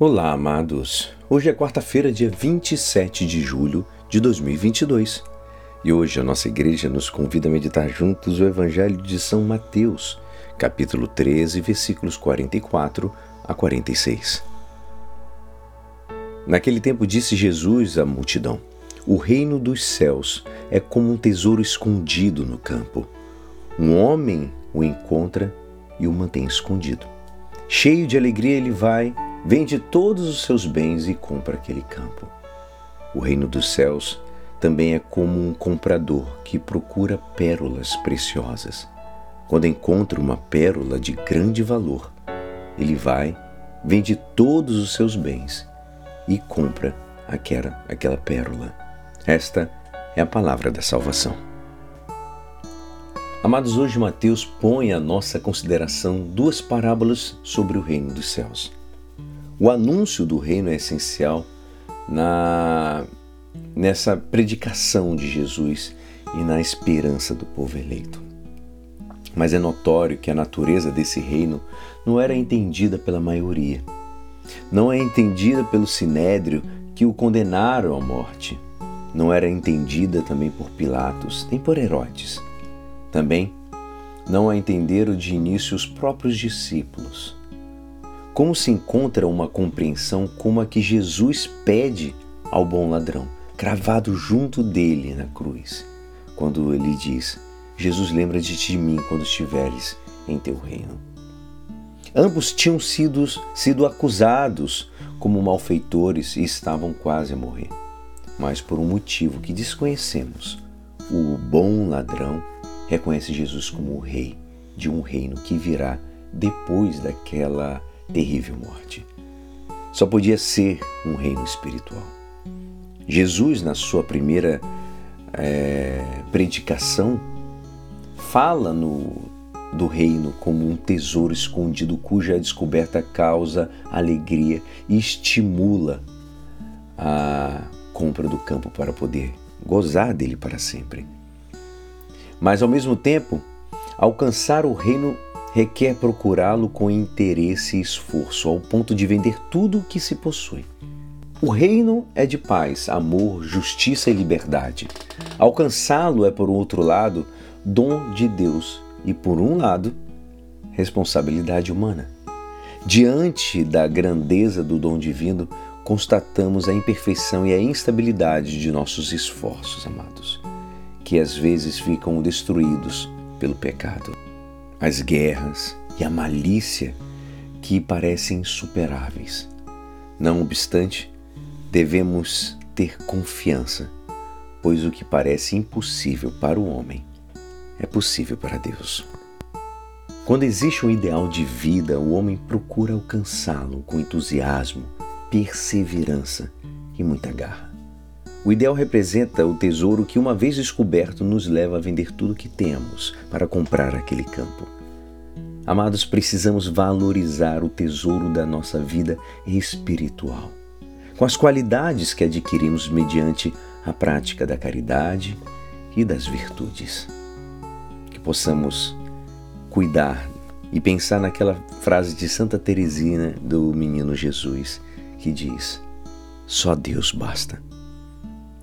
Olá, amados. Hoje é quarta-feira, dia 27 de julho de 2022. E hoje a nossa igreja nos convida a meditar juntos o Evangelho de São Mateus, capítulo 13, versículos 44 a 46. Naquele tempo disse Jesus à multidão: O reino dos céus é como um tesouro escondido no campo. Um homem o encontra e o mantém escondido. Cheio de alegria, ele vai vende todos os seus bens e compra aquele campo. O reino dos céus também é como um comprador que procura pérolas preciosas. Quando encontra uma pérola de grande valor, ele vai, vende todos os seus bens e compra aquela, aquela pérola. Esta é a palavra da salvação. Amados, hoje Mateus põe à nossa consideração duas parábolas sobre o reino dos céus. O anúncio do reino é essencial na nessa predicação de Jesus e na esperança do povo eleito. Mas é notório que a natureza desse reino não era entendida pela maioria. Não é entendida pelo sinédrio que o condenaram à morte. Não era entendida também por Pilatos, nem por Herodes. Também não a entenderam de início os próprios discípulos. Como se encontra uma compreensão como a que Jesus pede ao bom ladrão, cravado junto dele na cruz, quando ele diz: Jesus, lembra-te de mim quando estiveres em teu reino. Ambos tinham sido, sido acusados como malfeitores e estavam quase a morrer. Mas por um motivo que desconhecemos, o bom ladrão reconhece Jesus como o rei de um reino que virá depois daquela terrível morte. Só podia ser um reino espiritual. Jesus, na sua primeira é, predicação, fala no, do reino como um tesouro escondido cuja descoberta causa alegria e estimula a compra do campo para poder gozar dele para sempre. Mas ao mesmo tempo, alcançar o reino requer procurá-lo com interesse e esforço, ao ponto de vender tudo o que se possui. O reino é de paz, amor, justiça e liberdade. Alcançá-lo é, por outro lado, dom de Deus e, por um lado, responsabilidade humana. Diante da grandeza do dom divino, constatamos a imperfeição e a instabilidade de nossos esforços, amados, que às vezes ficam destruídos pelo pecado as guerras e a malícia que parecem insuperáveis. Não obstante, devemos ter confiança, pois o que parece impossível para o homem é possível para Deus. Quando existe um ideal de vida, o homem procura alcançá-lo com entusiasmo, perseverança e muita garra. O ideal representa o tesouro que, uma vez descoberto, nos leva a vender tudo o que temos para comprar aquele campo. Amados, precisamos valorizar o tesouro da nossa vida espiritual, com as qualidades que adquirimos mediante a prática da caridade e das virtudes. Que possamos cuidar e pensar naquela frase de Santa Teresina do menino Jesus, que diz: Só Deus basta.